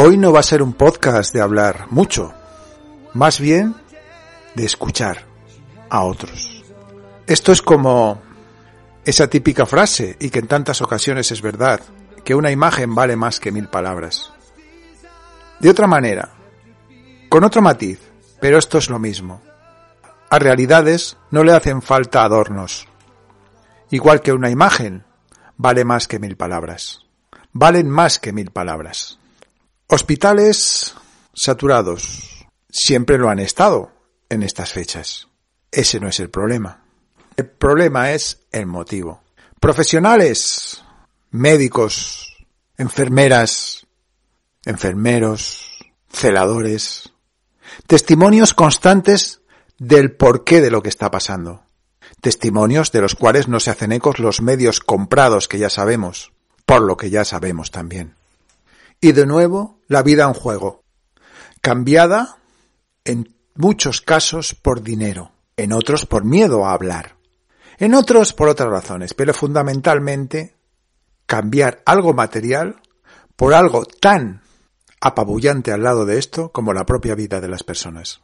Hoy no va a ser un podcast de hablar mucho, más bien de escuchar a otros. Esto es como esa típica frase, y que en tantas ocasiones es verdad, que una imagen vale más que mil palabras. De otra manera, con otro matiz, pero esto es lo mismo. A realidades no le hacen falta adornos. Igual que una imagen vale más que mil palabras. Valen más que mil palabras. Hospitales saturados. Siempre lo han estado en estas fechas. Ese no es el problema. El problema es el motivo. Profesionales, médicos, enfermeras, enfermeros, celadores. Testimonios constantes del porqué de lo que está pasando. Testimonios de los cuales no se hacen ecos los medios comprados que ya sabemos, por lo que ya sabemos también. Y de nuevo, la vida en juego, cambiada en muchos casos por dinero, en otros por miedo a hablar, en otros por otras razones, pero fundamentalmente cambiar algo material por algo tan apabullante al lado de esto como la propia vida de las personas.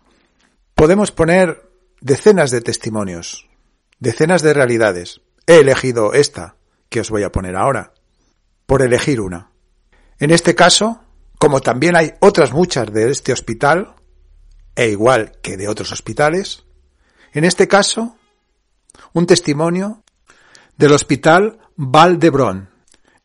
Podemos poner decenas de testimonios, decenas de realidades. He elegido esta que os voy a poner ahora, por elegir una. En este caso, como también hay otras muchas de este hospital, e igual que de otros hospitales, en este caso, un testimonio del Hospital Val d'Hebron,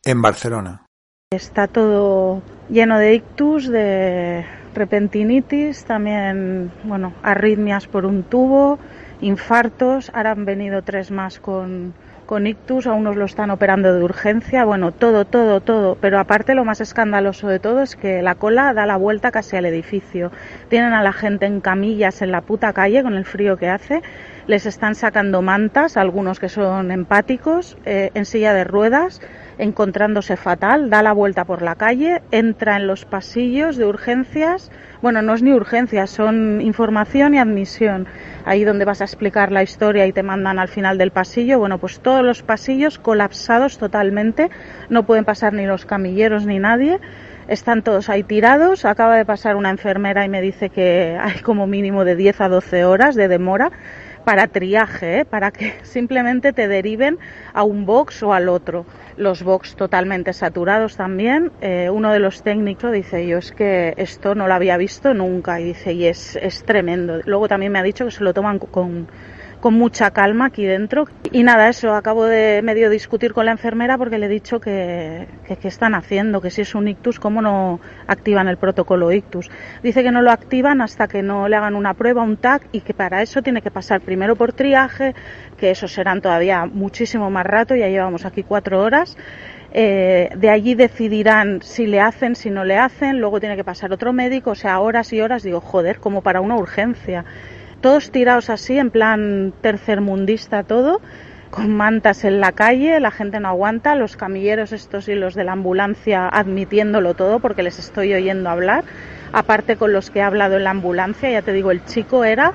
en Barcelona. Está todo lleno de ictus, de repentinitis, también, bueno, arritmias por un tubo, infartos. Ahora han venido tres más con, con ictus, a unos lo están operando de urgencia, bueno, todo, todo, todo. Pero aparte lo más escandaloso de todo es que la cola da la vuelta casi al edificio. Tienen a la gente en camillas en la puta calle con el frío que hace. Les están sacando mantas, algunos que son empáticos, eh, en silla de ruedas, encontrándose fatal, da la vuelta por la calle, entra en los pasillos de urgencias. Bueno, no es ni urgencia, son información y admisión. Ahí donde vas a explicar la historia y te mandan al final del pasillo. Bueno, pues todos los pasillos colapsados totalmente. No pueden pasar ni los camilleros ni nadie. Están todos ahí tirados. Acaba de pasar una enfermera y me dice que hay como mínimo de 10 a 12 horas de demora para triaje, ¿eh? para que simplemente te deriven a un box o al otro. Los box totalmente saturados también. Eh, uno de los técnicos dice, yo es que esto no lo había visto nunca y dice, y es, es tremendo. Luego también me ha dicho que se lo toman con, con mucha calma aquí dentro. Y nada, eso, acabo de medio discutir con la enfermera porque le he dicho que, que, están haciendo, que si es un ictus, ¿cómo no activan el protocolo ictus? Dice que no lo activan hasta que no le hagan una prueba, un TAC, y que para eso tiene que pasar primero por triaje, que eso serán todavía muchísimo más rato, ya llevamos aquí cuatro horas. Eh, de allí decidirán si le hacen, si no le hacen, luego tiene que pasar otro médico, o sea, horas y horas, digo, joder, como para una urgencia todos tirados así, en plan tercermundista todo, con mantas en la calle, la gente no aguanta, los camilleros estos y los de la ambulancia admitiéndolo todo porque les estoy oyendo hablar, aparte con los que he hablado en la ambulancia, ya te digo, el chico era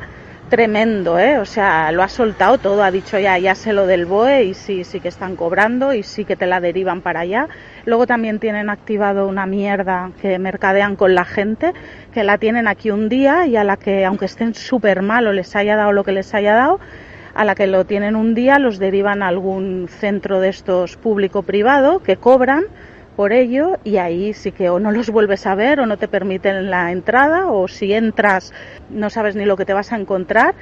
tremendo, ¿eh? O sea, lo ha soltado todo, ha dicho ya, ya sé lo del BOE y sí, sí que están cobrando y sí que te la derivan para allá. Luego también tienen activado una mierda que mercadean con la gente, que la tienen aquí un día y a la que, aunque estén súper mal o les haya dado lo que les haya dado, a la que lo tienen un día los derivan a algún centro de estos público-privado que cobran por ello y ahí sí que o no los vuelves a ver o no te permiten la entrada o si entras no sabes ni lo que te vas a encontrar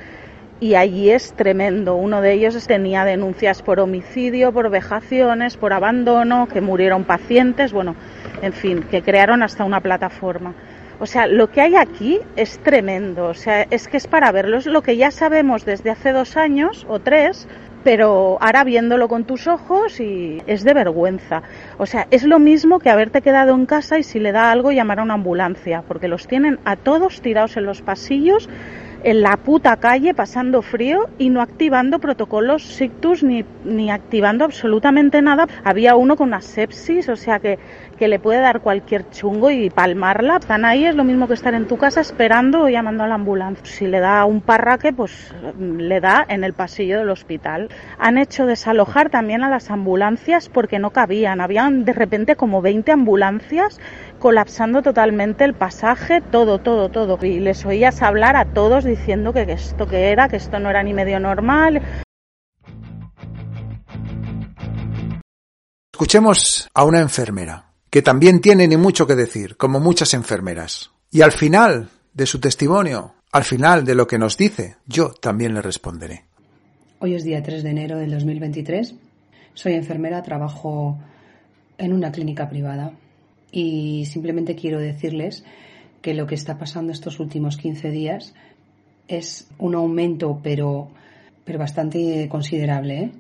y allí es tremendo. Uno de ellos tenía denuncias por homicidio, por vejaciones, por abandono, que murieron pacientes, bueno, en fin, que crearon hasta una plataforma. O sea, lo que hay aquí es tremendo, o sea, es que es para verlo, es lo que ya sabemos desde hace dos años o tres, pero ahora viéndolo con tus ojos y es de vergüenza. O sea, es lo mismo que haberte quedado en casa y si le da algo llamar a una ambulancia, porque los tienen a todos tirados en los pasillos en la puta calle pasando frío y no activando protocolos sictus ni, ni activando absolutamente nada. Había uno con una sepsis, o sea que, que le puede dar cualquier chungo y palmarla. Están ahí, es lo mismo que estar en tu casa esperando o llamando a la ambulancia. Si le da un parraque, pues le da en el pasillo del hospital. Han hecho desalojar también a las ambulancias porque no cabían. Habían de repente como 20 ambulancias colapsando totalmente el pasaje, todo, todo, todo. Y les oías hablar a todos diciendo que esto que era, que esto no era ni medio normal. Escuchemos a una enfermera, que también tiene ni mucho que decir, como muchas enfermeras. Y al final de su testimonio, al final de lo que nos dice, yo también le responderé. Hoy es día 3 de enero del 2023. Soy enfermera, trabajo en una clínica privada y simplemente quiero decirles que lo que está pasando estos últimos 15 días es un aumento, pero, pero bastante considerable, ¿eh?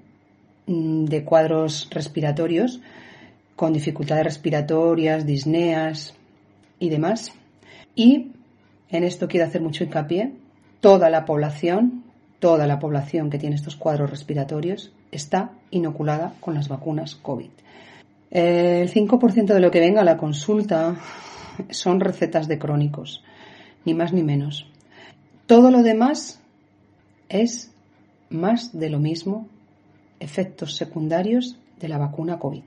mm, de cuadros respiratorios con dificultades respiratorias, disneas y demás. Y en esto quiero hacer mucho hincapié. Toda la población, toda la población que tiene estos cuadros respiratorios está inoculada con las vacunas COVID. El 5% de lo que venga a la consulta son recetas de crónicos, ni más ni menos. Todo lo demás es más de lo mismo, efectos secundarios de la vacuna COVID.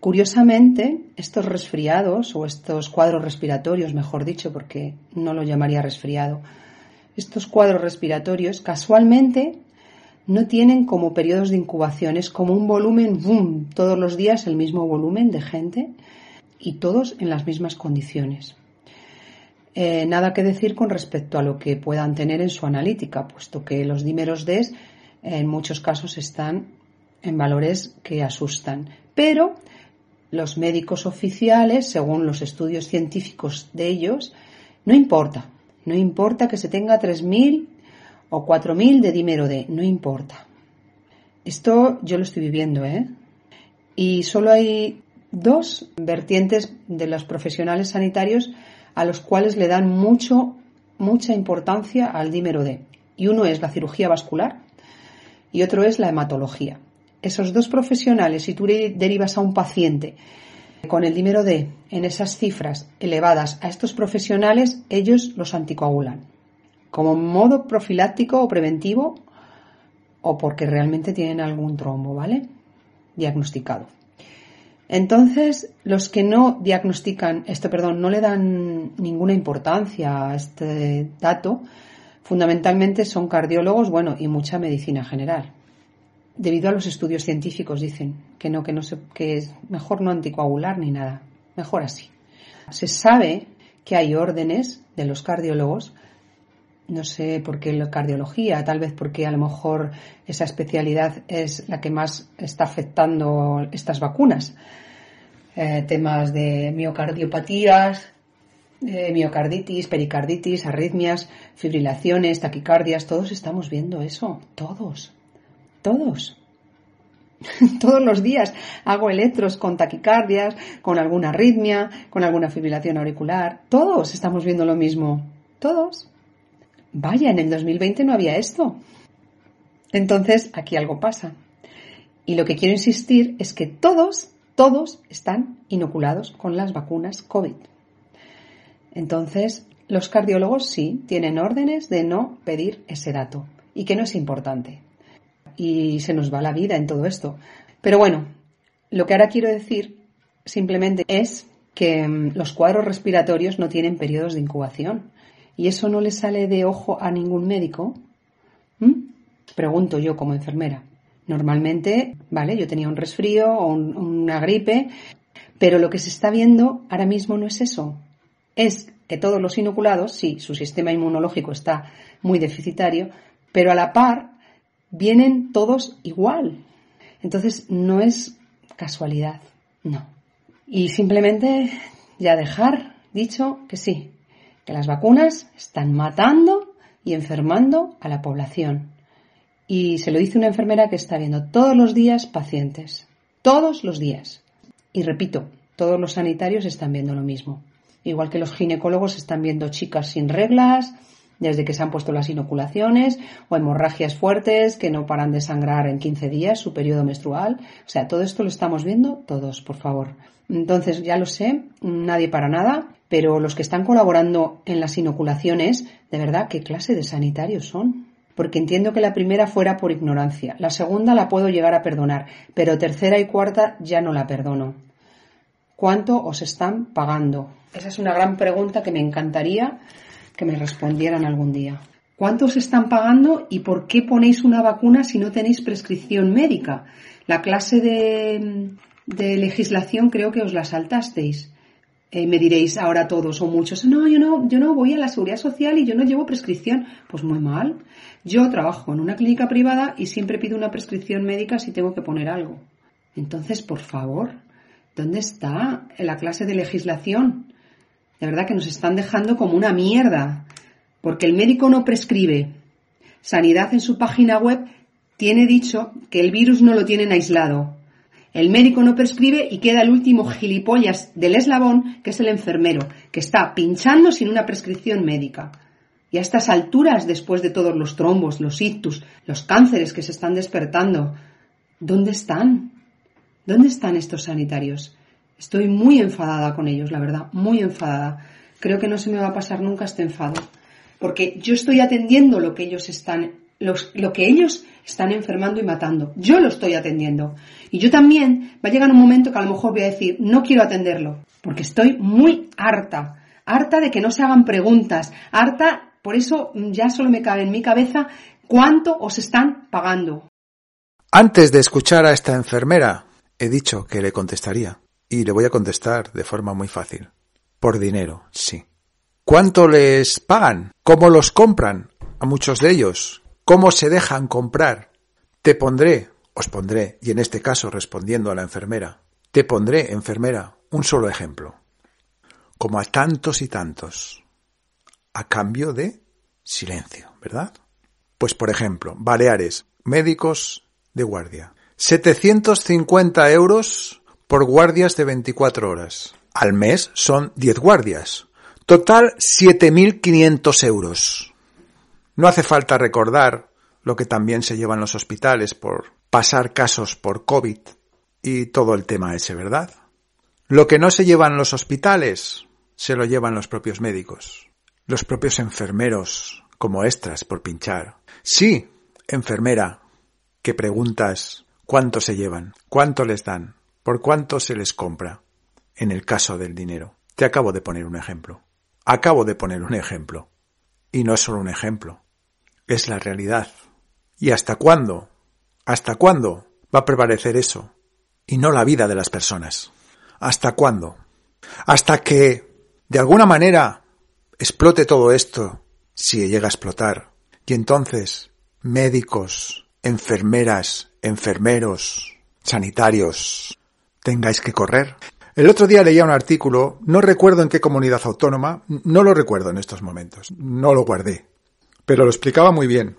Curiosamente, estos resfriados o estos cuadros respiratorios, mejor dicho, porque no lo llamaría resfriado, estos cuadros respiratorios casualmente no tienen como periodos de incubación, es como un volumen, boom, todos los días el mismo volumen de gente y todos en las mismas condiciones. Eh, nada que decir con respecto a lo que puedan tener en su analítica, puesto que los dímeros DES en muchos casos están en valores que asustan. Pero los médicos oficiales, según los estudios científicos de ellos, no importa. No importa que se tenga 3.000 o 4.000 de dímero D, no importa. Esto yo lo estoy viviendo, ¿eh? Y solo hay dos vertientes de los profesionales sanitarios a los cuales le dan mucho, mucha importancia al dímero D. Y uno es la cirugía vascular y otro es la hematología. Esos dos profesionales, si tú derivas a un paciente con el dímero D en esas cifras elevadas a estos profesionales, ellos los anticoagulan como modo profiláctico o preventivo o porque realmente tienen algún trombo, ¿vale? Diagnosticado. Entonces, los que no diagnostican esto, perdón, no le dan ninguna importancia a este dato, fundamentalmente son cardiólogos, bueno, y mucha medicina general. Debido a los estudios científicos dicen que no, que no se, que es mejor no anticoagular ni nada, mejor así. Se sabe que hay órdenes de los cardiólogos no sé por qué la cardiología, tal vez porque a lo mejor esa especialidad es la que más está afectando estas vacunas. Eh, temas de miocardiopatías, miocarditis, pericarditis, arritmias, fibrilaciones, taquicardias, todos estamos viendo eso, todos, todos. Todos los días hago electros con taquicardias, con alguna arritmia, con alguna fibrilación auricular. Todos estamos viendo lo mismo. Todos. Vaya, en el 2020 no había esto. Entonces, aquí algo pasa. Y lo que quiero insistir es que todos, todos están inoculados con las vacunas COVID. Entonces, los cardiólogos sí tienen órdenes de no pedir ese dato y que no es importante. Y se nos va la vida en todo esto. Pero bueno, lo que ahora quiero decir simplemente es que mm, los cuadros respiratorios no tienen periodos de incubación y eso no le sale de ojo a ningún médico, pregunto yo como enfermera. Normalmente, vale, yo tenía un resfrío o una gripe, pero lo que se está viendo ahora mismo no es eso. Es que todos los inoculados, sí, su sistema inmunológico está muy deficitario, pero a la par vienen todos igual. Entonces no es casualidad, no. Y simplemente ya dejar dicho que sí, que las vacunas están matando y enfermando a la población. Y se lo dice una enfermera que está viendo todos los días pacientes. Todos los días. Y repito, todos los sanitarios están viendo lo mismo. Igual que los ginecólogos están viendo chicas sin reglas, desde que se han puesto las inoculaciones, o hemorragias fuertes que no paran de sangrar en 15 días, su periodo menstrual. O sea, todo esto lo estamos viendo todos, por favor. Entonces, ya lo sé, nadie para nada, pero los que están colaborando en las inoculaciones, de verdad, ¿qué clase de sanitarios son? Porque entiendo que la primera fuera por ignorancia, la segunda la puedo llegar a perdonar, pero tercera y cuarta ya no la perdono. ¿Cuánto os están pagando? Esa es una gran pregunta que me encantaría que me respondieran algún día. ¿Cuánto os están pagando y por qué ponéis una vacuna si no tenéis prescripción médica? La clase de, de legislación creo que os la saltasteis. Eh, me diréis ahora todos o muchos, no, yo no, yo no voy a la seguridad social y yo no llevo prescripción. Pues muy mal. Yo trabajo en una clínica privada y siempre pido una prescripción médica si tengo que poner algo. Entonces, por favor, ¿dónde está la clase de legislación? De verdad que nos están dejando como una mierda. Porque el médico no prescribe. Sanidad en su página web tiene dicho que el virus no lo tienen aislado. El médico no prescribe y queda el último gilipollas del eslabón, que es el enfermero, que está pinchando sin una prescripción médica. Y a estas alturas, después de todos los trombos, los ictus, los cánceres que se están despertando, ¿dónde están? ¿Dónde están estos sanitarios? Estoy muy enfadada con ellos, la verdad, muy enfadada. Creo que no se me va a pasar nunca este enfado, porque yo estoy atendiendo lo que ellos están, lo que ellos están enfermando y matando. Yo lo estoy atendiendo. Y yo también va a llegar un momento que a lo mejor voy a decir, no quiero atenderlo, porque estoy muy harta, harta de que no se hagan preguntas, harta, por eso ya solo me cabe en mi cabeza cuánto os están pagando. Antes de escuchar a esta enfermera, he dicho que le contestaría. Y le voy a contestar de forma muy fácil. Por dinero, sí. ¿Cuánto les pagan? ¿Cómo los compran? A muchos de ellos. ¿Cómo se dejan comprar? Te pondré, os pondré, y en este caso respondiendo a la enfermera, te pondré, enfermera, un solo ejemplo. Como a tantos y tantos. A cambio de silencio, ¿verdad? Pues por ejemplo, Baleares, médicos de guardia. 750 euros por guardias de 24 horas. Al mes son 10 guardias. Total 7.500 euros. No hace falta recordar lo que también se llevan los hospitales por pasar casos por COVID y todo el tema ese, ¿verdad? Lo que no se llevan los hospitales se lo llevan los propios médicos, los propios enfermeros, como extras por pinchar. Sí, enfermera, que preguntas cuánto se llevan, cuánto les dan, ¿Por cuánto se les compra? En el caso del dinero. Te acabo de poner un ejemplo. Acabo de poner un ejemplo. Y no es solo un ejemplo. Es la realidad. ¿Y hasta cuándo? ¿Hasta cuándo va a prevalecer eso? Y no la vida de las personas. ¿Hasta cuándo? Hasta que, de alguna manera, explote todo esto, si llega a explotar. Y entonces, médicos, enfermeras, enfermeros, sanitarios, tengáis que correr. El otro día leía un artículo, no recuerdo en qué comunidad autónoma, no lo recuerdo en estos momentos, no lo guardé, pero lo explicaba muy bien.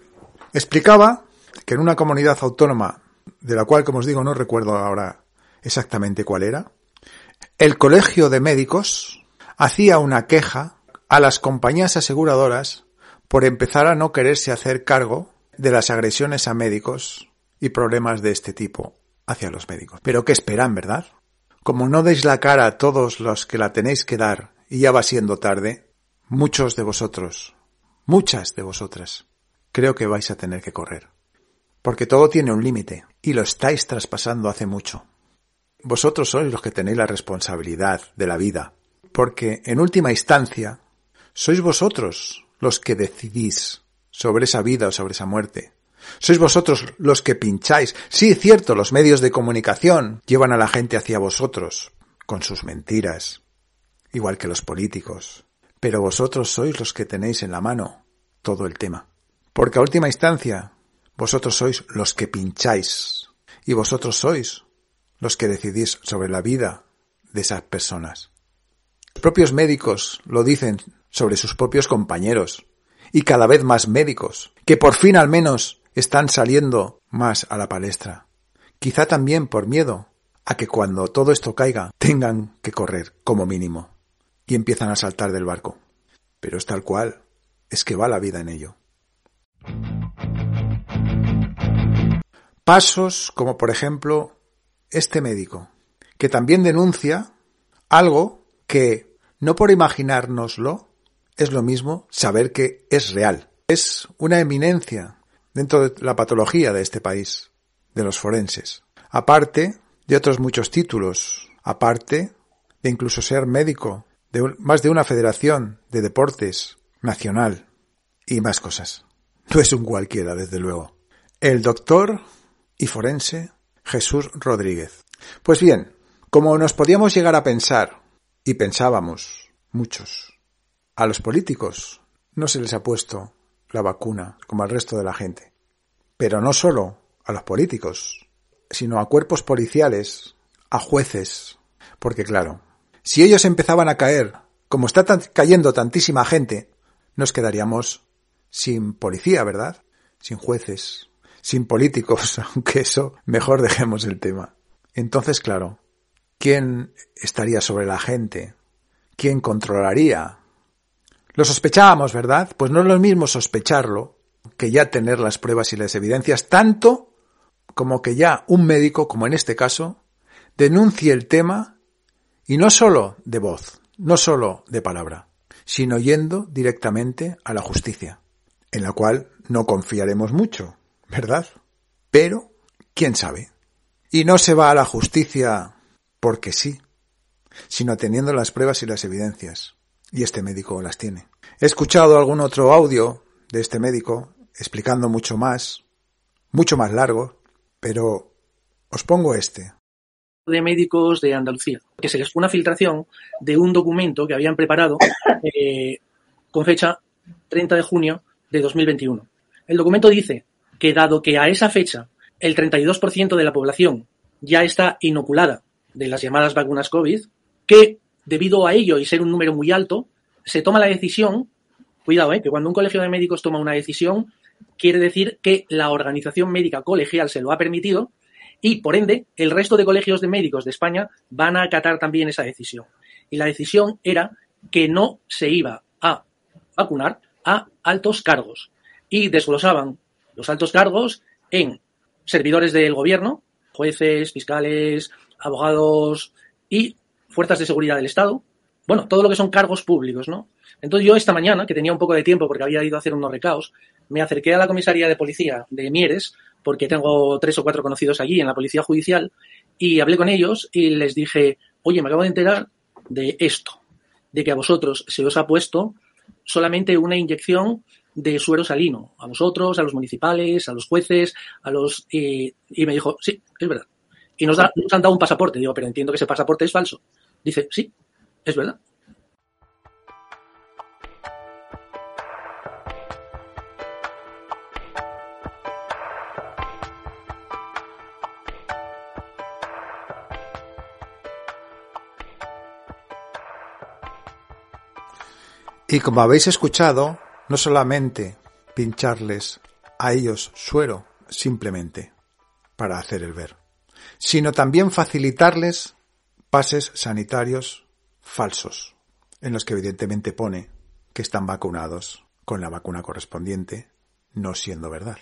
Explicaba que en una comunidad autónoma, de la cual, como os digo, no recuerdo ahora exactamente cuál era, el colegio de médicos hacía una queja a las compañías aseguradoras por empezar a no quererse hacer cargo de las agresiones a médicos y problemas de este tipo hacia los médicos. Pero ¿qué esperan, verdad? Como no deis la cara a todos los que la tenéis que dar y ya va siendo tarde, muchos de vosotros, muchas de vosotras, creo que vais a tener que correr. Porque todo tiene un límite y lo estáis traspasando hace mucho. Vosotros sois los que tenéis la responsabilidad de la vida, porque en última instancia sois vosotros los que decidís sobre esa vida o sobre esa muerte. Sois vosotros los que pincháis. Sí, cierto, los medios de comunicación llevan a la gente hacia vosotros, con sus mentiras, igual que los políticos. Pero vosotros sois los que tenéis en la mano todo el tema. Porque a última instancia, vosotros sois los que pincháis y vosotros sois los que decidís sobre la vida de esas personas. Los propios médicos lo dicen sobre sus propios compañeros y cada vez más médicos, que por fin al menos están saliendo más a la palestra. Quizá también por miedo a que cuando todo esto caiga tengan que correr como mínimo y empiezan a saltar del barco. Pero es tal cual, es que va la vida en ello. Pasos como por ejemplo este médico, que también denuncia algo que, no por imaginárnoslo, es lo mismo saber que es real. Es una eminencia dentro de la patología de este país, de los forenses. Aparte de otros muchos títulos, aparte de incluso ser médico de más de una federación de deportes nacional y más cosas. No es un cualquiera, desde luego. El doctor y forense Jesús Rodríguez. Pues bien, como nos podíamos llegar a pensar, y pensábamos muchos, a los políticos no se les ha puesto la vacuna como al resto de la gente. Pero no solo a los políticos, sino a cuerpos policiales, a jueces, porque claro, si ellos empezaban a caer, como está cayendo tantísima gente, nos quedaríamos sin policía, ¿verdad? Sin jueces, sin políticos, aunque eso mejor dejemos el tema. Entonces, claro, ¿quién estaría sobre la gente? ¿Quién controlaría? Lo sospechábamos, ¿verdad? Pues no es lo mismo sospecharlo que ya tener las pruebas y las evidencias, tanto como que ya un médico, como en este caso, denuncie el tema y no solo de voz, no solo de palabra, sino yendo directamente a la justicia, en la cual no confiaremos mucho, ¿verdad? Pero, ¿quién sabe? Y no se va a la justicia porque sí, sino teniendo las pruebas y las evidencias. Y este médico las tiene. He escuchado algún otro audio de este médico explicando mucho más, mucho más largo, pero os pongo este. De médicos de Andalucía, que se les fue una filtración de un documento que habían preparado eh, con fecha 30 de junio de 2021. El documento dice que dado que a esa fecha el 32% de la población ya está inoculada de las llamadas vacunas COVID, que debido a ello y ser un número muy alto, se toma la decisión, cuidado, eh, que cuando un colegio de médicos toma una decisión, quiere decir que la organización médica colegial se lo ha permitido y, por ende, el resto de colegios de médicos de España van a acatar también esa decisión. Y la decisión era que no se iba a vacunar a altos cargos y desglosaban los altos cargos en servidores del gobierno, jueces, fiscales, abogados y fuerzas de seguridad del Estado. Bueno, todo lo que son cargos públicos, ¿no? Entonces yo esta mañana, que tenía un poco de tiempo porque había ido a hacer unos recaos, me acerqué a la comisaría de policía de Mieres, porque tengo tres o cuatro conocidos allí en la policía judicial, y hablé con ellos y les dije, oye, me acabo de enterar de esto, de que a vosotros se os ha puesto solamente una inyección de suero salino, a vosotros, a los municipales, a los jueces, a los... y me dijo, sí, es verdad. Y nos, nos han dado un pasaporte. Digo, pero entiendo que ese pasaporte es falso. Dice, sí, es verdad. Y como habéis escuchado, no solamente pincharles a ellos suero simplemente para hacer el ver, sino también facilitarles pases sanitarios falsos, en los que evidentemente pone que están vacunados con la vacuna correspondiente, no siendo verdad.